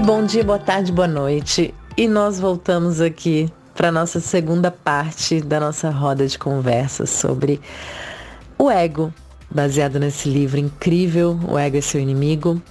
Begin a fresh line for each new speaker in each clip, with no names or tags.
E bom dia, boa tarde, boa noite. E nós voltamos aqui para nossa segunda parte da nossa roda de conversa sobre o ego, baseado nesse livro incrível, O Ego é Seu Inimigo,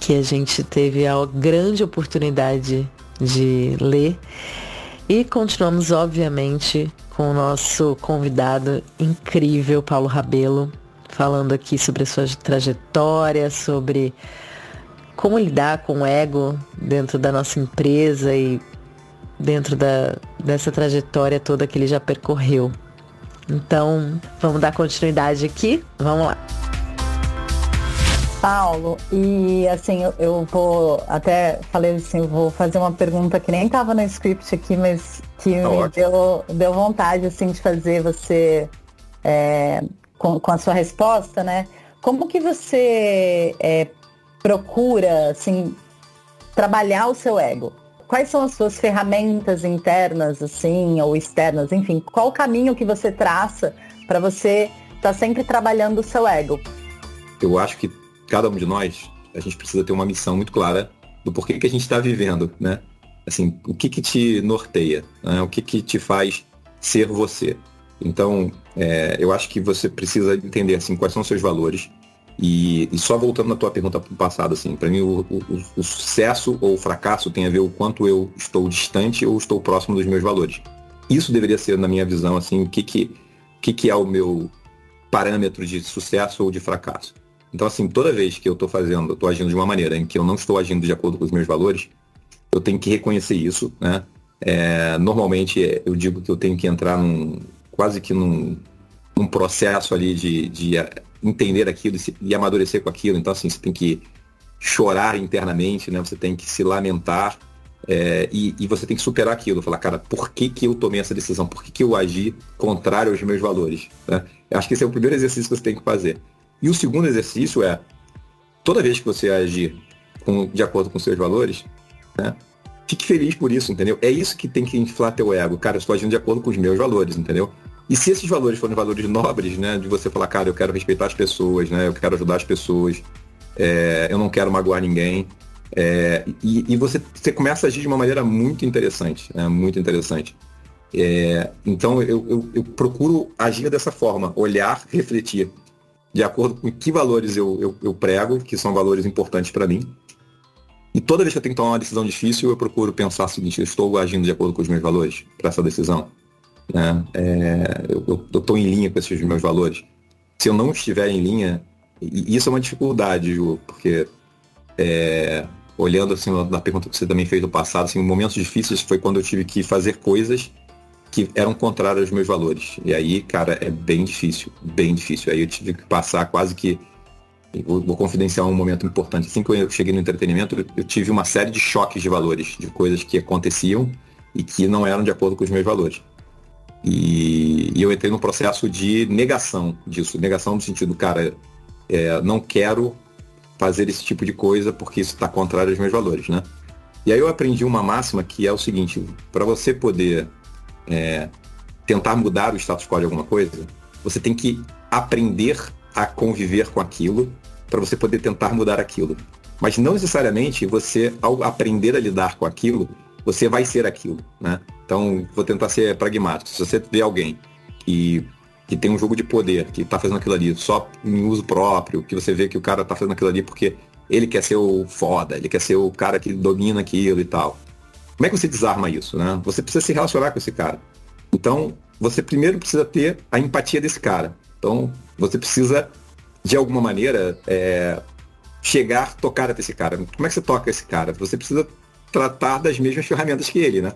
que a gente teve a grande oportunidade de ler. E continuamos, obviamente, com o nosso convidado incrível, Paulo Rabelo, falando aqui sobre a sua trajetória, sobre como lidar com o ego dentro da nossa empresa e dentro da, dessa trajetória toda que ele já percorreu. Então, vamos dar continuidade aqui? Vamos lá.
Paulo, e assim, eu, eu vou até falei assim, eu vou fazer uma pergunta que nem estava no script aqui, mas que tá me deu, deu vontade assim de fazer você é, com, com a sua resposta, né? Como que você é, procura, assim, trabalhar o seu ego? Quais são as suas ferramentas internas, assim, ou externas, enfim, qual o caminho que você traça para você estar tá sempre trabalhando o seu ego?
Eu acho que cada um de nós, a gente precisa ter uma missão muito clara do porquê que a gente está vivendo, né? Assim, o que que te norteia, né? o que que te faz ser você. Então, é, eu acho que você precisa entender assim quais são os seus valores, e, e, só voltando na tua pergunta para o passado, assim, para mim o, o, o, sucesso ou o fracasso tem a ver o quanto eu estou distante ou estou próximo dos meus valores. Isso deveria ser, na minha visão, assim, o que, que, que, que é o meu parâmetro de sucesso ou de fracasso. Então, assim, toda vez que eu estou fazendo, eu estou agindo de uma maneira em que eu não estou agindo de acordo com os meus valores, eu tenho que reconhecer isso, né? É, normalmente eu digo que eu tenho que entrar num quase que num, num processo ali de, de entender aquilo e amadurecer com aquilo. Então, assim, você tem que chorar internamente, né? Você tem que se lamentar é, e, e, você tem que superar aquilo. Falar, cara, por que, que eu tomei essa decisão? Por que, que eu agi contrário aos meus valores? Né? Eu acho que esse é o primeiro exercício que você tem que fazer. E o segundo exercício é, toda vez que você agir com, de acordo com seus valores, né? Fique feliz por isso, entendeu? É isso que tem que inflar teu ego. Cara, eu estou agindo de acordo com os meus valores, entendeu? E se esses valores forem valores nobres, né, de você falar, cara, eu quero respeitar as pessoas, né, eu quero ajudar as pessoas, é, eu não quero magoar ninguém, é, e, e você, você, começa a agir de uma maneira muito interessante, né, muito interessante. É, então eu, eu, eu, procuro agir dessa forma, olhar, refletir, de acordo com que valores eu, eu, prego, que são valores importantes para mim. E toda vez que eu tenho que tomar uma decisão difícil, eu procuro pensar o seguinte, eu estou agindo de acordo com os meus valores para essa decisão. Né? É, eu estou em linha com esses meus valores. Se eu não estiver em linha, e isso é uma dificuldade, Ju, porque é, olhando assim na pergunta que você também fez no passado, assim, momentos difíceis foi quando eu tive que fazer coisas que eram contrárias aos meus valores. E aí, cara, é bem difícil, bem difícil. Aí eu tive que passar quase que Vou, vou, confidenciar um momento importante. Assim que eu cheguei no entretenimento, eu, eu tive uma série de choques de valores, de coisas que aconteciam e que não eram de acordo com os meus valores. E, e eu entrei no processo de negação disso. Negação no sentido, cara, é, não quero fazer esse tipo de coisa porque isso está contrário aos meus valores, né? E aí eu aprendi uma máxima que é o seguinte, para você poder é, tentar mudar o status quo de alguma coisa, você tem que aprender a conviver com aquilo para você poder tentar mudar aquilo. Mas não necessariamente você, ao aprender a lidar com aquilo, você vai ser aquilo, né? Então, vou tentar ser pragmático. Se você vê alguém que, que tem um jogo de poder, que está fazendo aquilo ali só em uso próprio, que você vê que o cara está fazendo aquilo ali porque ele quer ser o foda, ele quer ser o cara que domina aquilo e tal. Como é que você desarma isso, né? Você precisa se relacionar com esse cara. Então, você primeiro precisa ter a empatia desse cara. Então, você precisa, de alguma maneira, é, chegar, tocar até esse cara. Como é que você toca esse cara? Você precisa tratar das mesmas ferramentas que ele, né?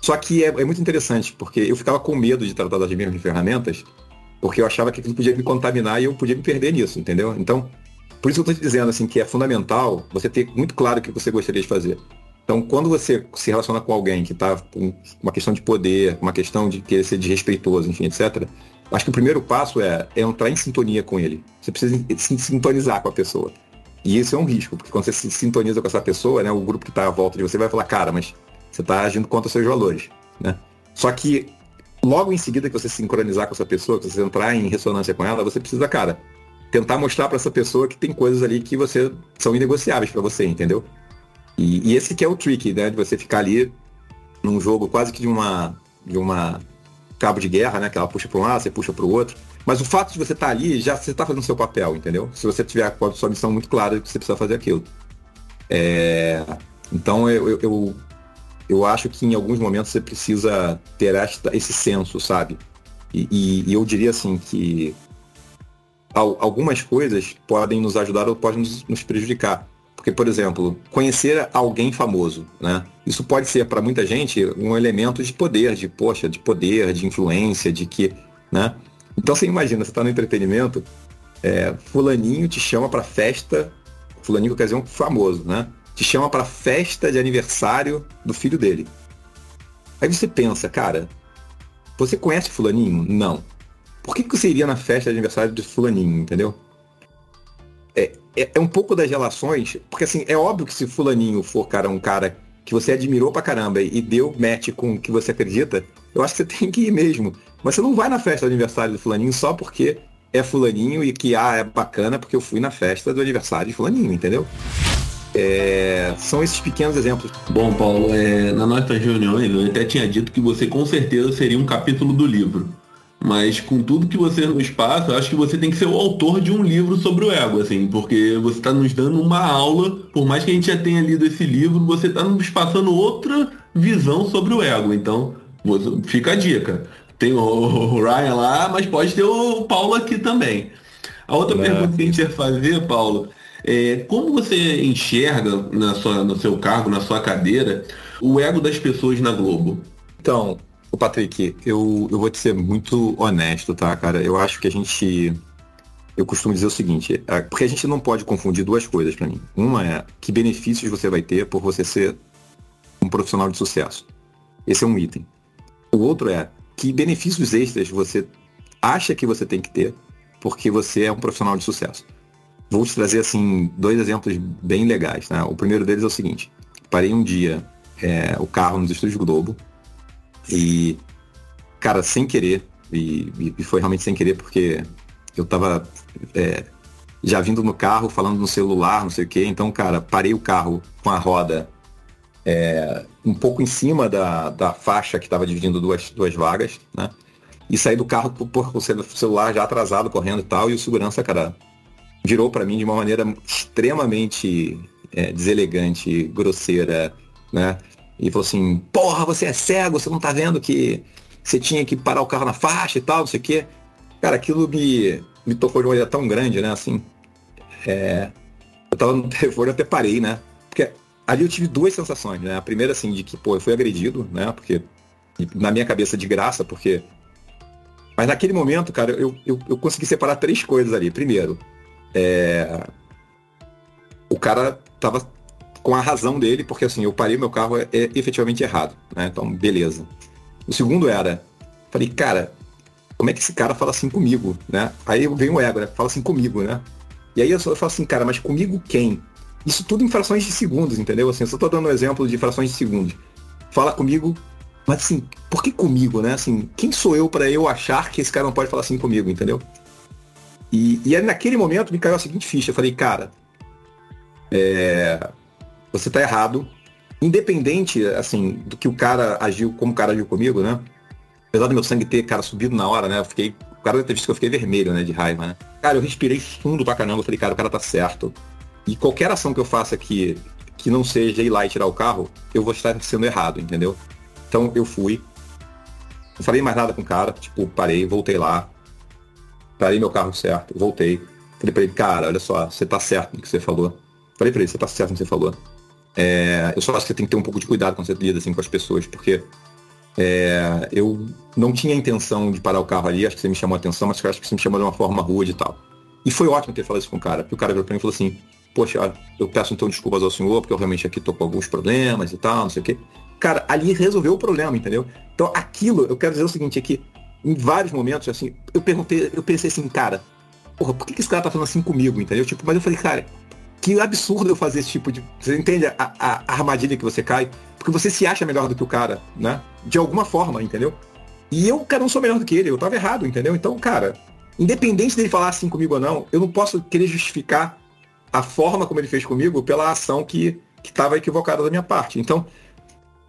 Só que é, é, muito interessante, porque eu ficava com medo de tratar das mesmas ferramentas, porque eu achava que aquilo podia me contaminar e eu podia me perder nisso, entendeu? Então, por isso eu estou te dizendo assim que é fundamental você ter muito claro o que você gostaria de fazer. Então, quando você se relaciona com alguém que está com uma questão de poder, uma questão de querer ser desrespeitoso, enfim, etc., acho que o primeiro passo é, é entrar em sintonia com ele. Você precisa se sintonizar com a pessoa. E isso é um risco, porque quando você se sintoniza com essa pessoa, né, o grupo que está à volta de você vai falar, cara, mas você está agindo contra os seus valores. Né? Só que logo em seguida que você se sincronizar com essa pessoa, que você entrar em ressonância com ela, você precisa, cara, tentar mostrar para essa pessoa que tem coisas ali que você são inegociáveis para você, entendeu? E, e, esse que é o trick, né? De você ficar ali num jogo quase que de uma. de uma cabo de guerra, né? Que ela puxa para um lado, você puxa para o outro. Mas o fato de você estar tá ali, já você está fazendo seu papel, entendeu? Se você tiver a sua missão muito clara que você precisa fazer aquilo. É... Então eu, eu, eu, eu, acho que em alguns momentos você precisa ter esta, esse senso, sabe? E, e, e eu diria assim que algumas coisas podem nos ajudar ou podem nos, nos prejudicar. Porque, por exemplo, conhecer alguém famoso, né? Isso pode ser para muita gente um elemento de poder, de poxa, de poder, de influência, de que, né? Então você imagina, você está no entretenimento, é, fulaninho te chama para festa, fulaninho quer dizer um famoso, né? Te chama para festa de aniversário do filho dele. Aí você pensa, cara, você conhece fulaninho? Não. Por que, que você iria na festa de aniversário de fulaninho, entendeu? É, é, um pouco das relações, porque assim, é óbvio que se fulaninho for, cara, um cara que você admirou pra caramba e deu match com o que você acredita, eu acho que você tem que ir mesmo. Mas você não vai na festa do aniversário do fulaninho só porque é fulaninho e que, ah, é bacana porque eu fui na festa do aniversário de fulaninho, entendeu? É, são esses pequenos exemplos.
Bom, Paulo, é, na nossa reunião eu até tinha dito que você com certeza seria um capítulo do livro. Mas com tudo que você nos passa, eu acho que você tem que ser o autor de um livro sobre o ego, assim, porque você está nos dando uma aula, por mais que a gente já tenha lido esse livro, você está nos passando outra visão sobre o ego. Então, fica a dica. Tem o Ryan lá, mas pode ter o Paulo aqui também. A outra é. pergunta que a gente ia fazer, Paulo, é como você enxerga na sua, no seu cargo, na sua cadeira, o ego das pessoas na Globo?
Então, o Patrick, eu, eu vou te ser muito honesto, tá, cara? Eu acho que a gente. Eu costumo dizer o seguinte, é, porque a gente não pode confundir duas coisas para mim. Uma é que benefícios você vai ter por você ser um profissional de sucesso. Esse é um item. O outro é que benefícios extras você acha que você tem que ter porque você é um profissional de sucesso. Vou te trazer assim dois exemplos bem legais. Né? O primeiro deles é o seguinte: parei um dia é, o carro nos estúdios Globo e, cara, sem querer, e, e foi realmente sem querer porque eu tava é, já vindo no carro, falando no celular, não sei o que. Então, cara, parei o carro com a roda é, um pouco em cima da, da faixa que estava dividindo duas, duas vagas, né? E saí do carro por, o celular já atrasado, correndo e tal, e o segurança, cara, virou para mim de uma maneira extremamente é, deselegante, grosseira, né? E falou assim, porra, você é cego, você não tá vendo que você tinha que parar o carro na faixa e tal, não sei o quê. Cara, aquilo me, me tocou de uma maneira tão grande, né? Assim, é, eu tava no telefone até parei, né? Porque ali eu tive duas sensações, né? A primeira, assim, de que, pô, eu fui agredido, né? Porque, na minha cabeça, de graça, porque... Mas naquele momento, cara, eu, eu, eu consegui separar três coisas ali. Primeiro, é... o cara tava com a razão dele, porque, assim, eu parei meu carro é, é efetivamente errado, né? Então, beleza. O segundo era, falei, cara, como é que esse cara fala assim comigo, né? Aí vem o ego, né? Fala assim comigo, né? E aí eu, só, eu falo assim, cara, mas comigo quem? Isso tudo em frações de segundos, entendeu? Assim, eu só tô dando um exemplo de frações de segundos. Fala comigo, mas assim, por que comigo, né? Assim, quem sou eu para eu achar que esse cara não pode falar assim comigo, entendeu? E, e aí naquele momento me caiu a seguinte ficha. Eu falei, cara, é, você tá errado. Independente, assim, do que o cara agiu, como o cara agiu comigo, né? Apesar do meu sangue ter, cara, subido na hora, né? Eu fiquei. O cara visto que eu fiquei vermelho, né? De raiva, né? Cara, eu respirei fundo pra caramba. Falei, cara, o cara tá certo. E qualquer ação que eu faça aqui que não seja ir lá e tirar o carro, eu vou estar sendo errado, entendeu? Então eu fui. Não falei mais nada com o cara, tipo, parei, voltei lá. Parei meu carro certo, voltei. Falei pra ele, cara, olha só, você tá certo no que você falou. Falei pra ele, você tá certo no que você falou. É, eu só acho que você tem que ter um pouco de cuidado quando você lida assim com as pessoas, porque é, eu não tinha intenção de parar o carro ali, acho que você me chamou a atenção, mas acho que você me chamou de uma forma rude e tal. E foi ótimo ter falado isso com o cara, porque o cara virou pra mim e falou assim, poxa, eu peço então desculpas ao senhor, porque eu realmente aqui tô com alguns problemas e tal, não sei o quê. Cara, ali resolveu o problema, entendeu? Então aquilo, eu quero dizer o seguinte, é que em vários momentos, assim, eu perguntei, eu pensei assim, cara, porra, por que, que esse cara tá falando assim comigo, entendeu? Tipo, mas eu falei, cara, que absurdo eu fazer esse tipo de. Você entende a, a, a, armadilha que você cai? Porque você se acha melhor do que o cara, né? De alguma forma, entendeu? E eu, cara, não sou melhor do que ele, eu tava errado, entendeu? Então, cara, independente dele falar assim comigo ou não, eu não posso querer justificar a forma como ele fez comigo pela ação que estava equivocada da minha parte. Então,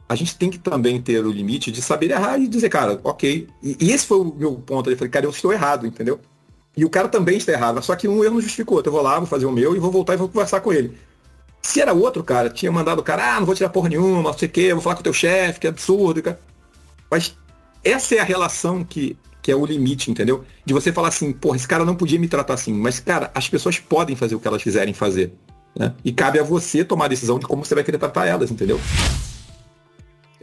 a gente tem que também ter o limite de saber errar e dizer, cara, ok. E, e esse foi o meu ponto. Eu falei, cara, eu estou errado, entendeu? E o cara também está errado, só que um erro não justificou. Eu vou lá, vou fazer o meu e vou voltar e vou conversar com ele. Se era outro cara, tinha mandado o cara, ah, não vou tirar porra nenhuma, não sei o quê, vou falar com o teu chefe, que absurdo. Cara. Mas essa é a relação que, que é o limite, entendeu? De você falar assim, porra, esse cara não podia me tratar assim. Mas, cara, as pessoas podem fazer o que elas quiserem fazer. Né? E cabe a você tomar a decisão de como você vai querer tratar elas, entendeu?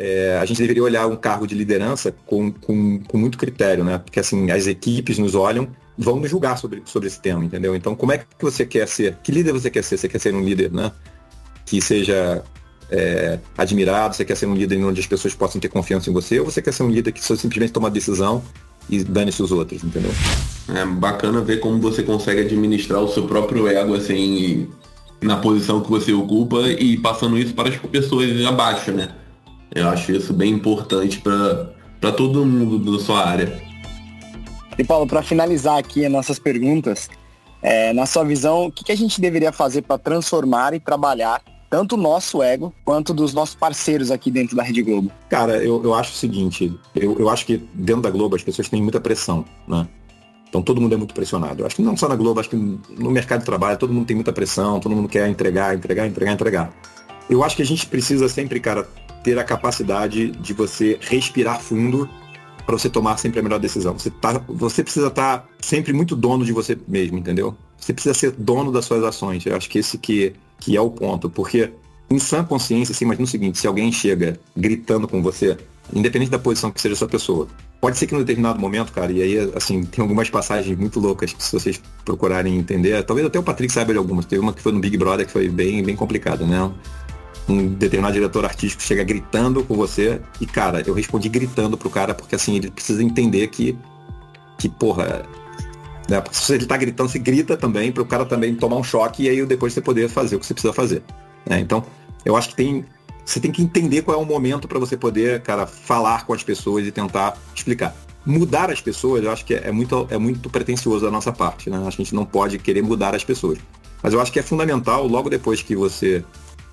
É, a gente deveria olhar um cargo de liderança com, com, com muito critério, né? Porque assim, as equipes nos olham, vão nos julgar sobre, sobre esse tema, entendeu? Então, como é que você quer ser? Que líder você quer ser? Você quer ser um líder, né? Que seja é, admirado, você quer ser um líder onde as pessoas possam ter confiança em você, ou você quer ser um líder que só simplesmente toma decisão e dane-se os outros, entendeu?
É bacana ver como você consegue administrar o seu próprio ego, assim, na posição que você ocupa e passando isso para as pessoas abaixo, né? Eu acho isso bem importante para todo mundo da sua área.
E Paulo, para finalizar aqui as nossas perguntas, é, na sua visão, o que, que a gente deveria fazer para transformar e trabalhar tanto o nosso ego quanto dos nossos parceiros aqui dentro da Rede Globo?
Cara, eu, eu acho o seguinte, eu, eu acho que dentro da Globo as pessoas têm muita pressão, né? Então todo mundo é muito pressionado. Eu acho que não só na Globo, acho que no mercado de trabalho todo mundo tem muita pressão, todo mundo quer entregar, entregar, entregar, entregar. Eu acho que a gente precisa sempre, cara, ter a capacidade de você respirar fundo para você tomar sempre a melhor decisão. Você, tá, você precisa estar tá sempre muito dono de você mesmo, entendeu? Você precisa ser dono das suas ações. Eu acho que esse que, que é o ponto. Porque em sã consciência, assim, imagina o seguinte, se alguém chega gritando com você, independente da posição que seja a sua pessoa, pode ser que num determinado momento, cara, e aí, assim, tem algumas passagens muito loucas que se vocês procurarem entender, talvez até o Patrick saiba de algumas. Teve uma que foi no Big Brother que foi bem, bem complicada, né? Um determinado diretor artístico chega gritando com você e, cara, eu respondi gritando pro cara porque, assim, ele precisa entender que, que porra, né? Se ele tá gritando, você grita também para o cara também tomar um choque e aí depois você poder fazer o que você precisa fazer. Né? Então, eu acho que tem você tem que entender qual é o momento para você poder, cara, falar com as pessoas e tentar explicar. Mudar as pessoas, eu acho que é muito, é muito pretencioso da nossa parte, né? A gente não pode querer mudar as pessoas. Mas eu acho que é fundamental, logo depois que você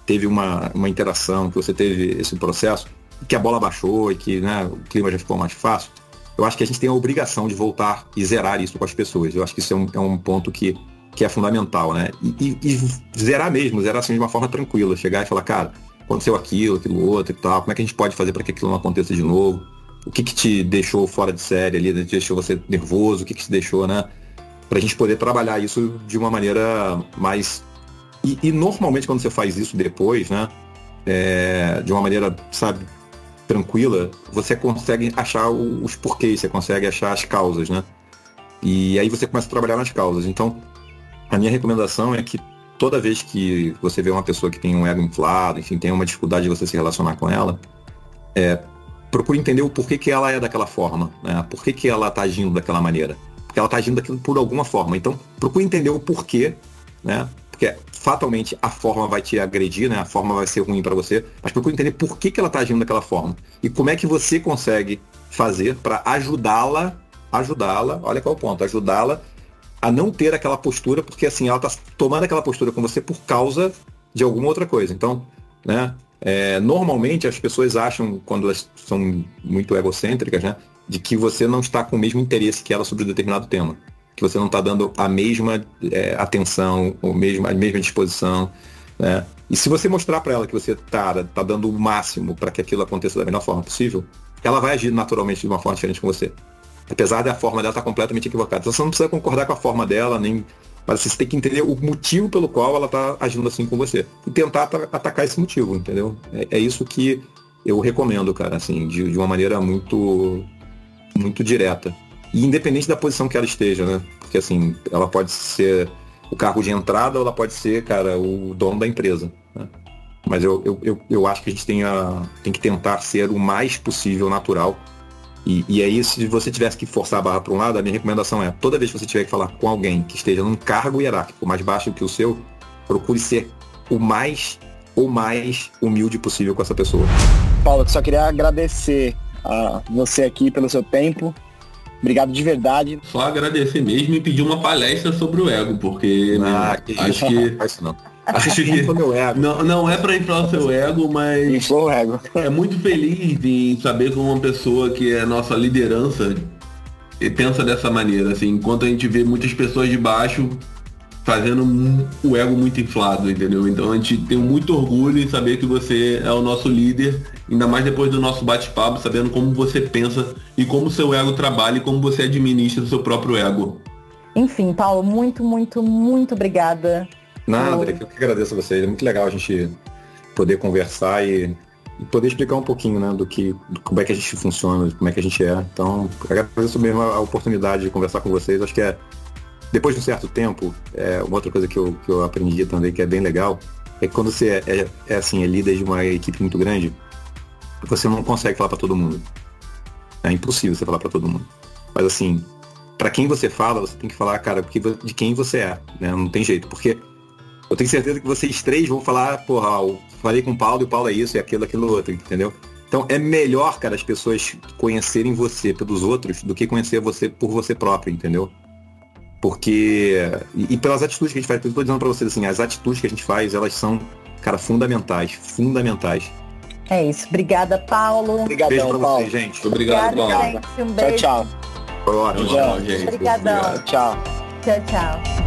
teve uma, uma interação, que você teve esse processo, que a bola baixou e que né, o clima já ficou mais fácil, eu acho que a gente tem a obrigação de voltar e zerar isso com as pessoas. Eu acho que isso é um, é um ponto que, que é fundamental, né? E, e, e, zerar mesmo, zerar assim de uma forma tranquila, chegar e falar, cara, aconteceu aquilo, aquilo outro e tal, como é que a gente pode fazer para que aquilo não aconteça de novo? O que, que te deixou fora de série ali, né? deixou você nervoso, o que, que te deixou, né? Pra gente poder trabalhar isso de uma maneira mais e, e, normalmente quando você faz isso depois, né, é, de uma maneira, sabe, tranquila, você consegue achar os porquês, você consegue achar as causas, né? E aí você começa a trabalhar nas causas. Então, a minha recomendação é que toda vez que você vê uma pessoa que tem um ego inflado, enfim, tem uma dificuldade de você se relacionar com ela, é, procure entender o porquê que ela é daquela forma, né? Por que, que ela está agindo daquela maneira. Porque ela está agindo daquilo por alguma forma. Então, procure entender o porquê, né? Porque fatalmente a forma vai te agredir, né? A forma vai ser ruim para você, mas procure entender por que, que ela está agindo daquela forma e como é que você consegue fazer para ajudá-la, ajudá-la, olha qual é o ponto, ajudá-la a não ter aquela postura, porque assim, ela está tomando aquela postura com você por causa de alguma outra coisa. Então, né? É, normalmente as pessoas acham, quando elas são muito egocêntricas, né? De que você não está com o mesmo interesse que ela sobre um determinado tema que você não está dando a mesma é, atenção, ou mesmo, a mesma disposição. Né? E se você mostrar para ela que você está tá dando o máximo para que aquilo aconteça da melhor forma possível, ela vai agir naturalmente de uma forma diferente com você. Apesar da forma dela estar tá completamente equivocada. Então você não precisa concordar com a forma dela, nem. Mas você tem que entender o motivo pelo qual ela está agindo assim com você. E tentar atacar esse motivo, entendeu? É, é isso que eu recomendo, cara, assim, de, de uma maneira muito, muito direta. E independente da posição que ela esteja, né? Porque assim, ela pode ser o carro de entrada ou ela pode ser, cara, o dono da empresa. Né? Mas eu, eu, eu, eu, acho que a gente tem, a, tem que tentar ser o mais possível natural. E, e aí, se você tivesse que forçar a barra para um lado, a minha recomendação é, toda vez que você tiver que falar com alguém que esteja num cargo hierárquico mais baixo que o seu, procure ser o mais ou mais humilde possível com essa pessoa.
Paulo, só queria agradecer a você aqui pelo seu tempo, Obrigado de verdade.
Só agradecer mesmo e pedir uma palestra sobre o ego, porque
ah, que acho que
Assistir meu ego. Não, não é para inflar o seu ego, mas.
Inflou o ego.
É muito feliz em saber que uma pessoa que é nossa liderança e pensa dessa maneira, assim, enquanto a gente vê muitas pessoas de baixo fazendo o ego muito inflado, entendeu? Então a gente tem muito orgulho em saber que você é o nosso líder, ainda mais depois do nosso bate-papo, sabendo como você pensa e como o seu ego trabalha e como você administra o seu próprio ego.
Enfim, Paulo, muito, muito, muito obrigada.
Nada, eu que agradeço a vocês. É muito legal a gente poder conversar e, e poder explicar um pouquinho, né, do que, do como é que a gente funciona, como é que a gente é. Então, agradeço mesmo a, a oportunidade de conversar com vocês. Acho que é, depois de um certo tempo, é, uma outra coisa que eu, que eu aprendi também, que é bem legal, é que quando você é, é, é assim, é líder de uma equipe muito grande, você não consegue falar para todo mundo. É impossível você falar para todo mundo. Mas assim, para quem você fala, você tem que falar, cara, porque de quem você é, né? Não tem jeito, porque eu tenho certeza que vocês três vão falar, porra, eu falei com o Paulo e o Paulo é isso e aquilo, aquilo outro, entendeu? Então é melhor, cara, as pessoas conhecerem você pelos outros do que conhecer você por você próprio, entendeu? Porque. E, e pelas atitudes que a gente faz, eu tô dizendo pra vocês assim, as atitudes que a gente faz, elas são, cara, fundamentais, fundamentais.
É isso. Obrigada, Paulo.
Obrigadão, beijo pra Paulo. vocês, gente.
Obrigado, Paulo.
Gente. Um beijo.
Tchau,
tchau.
Ótimo,
gente. Obrigadão.
Tchau.
Tchau, tchau.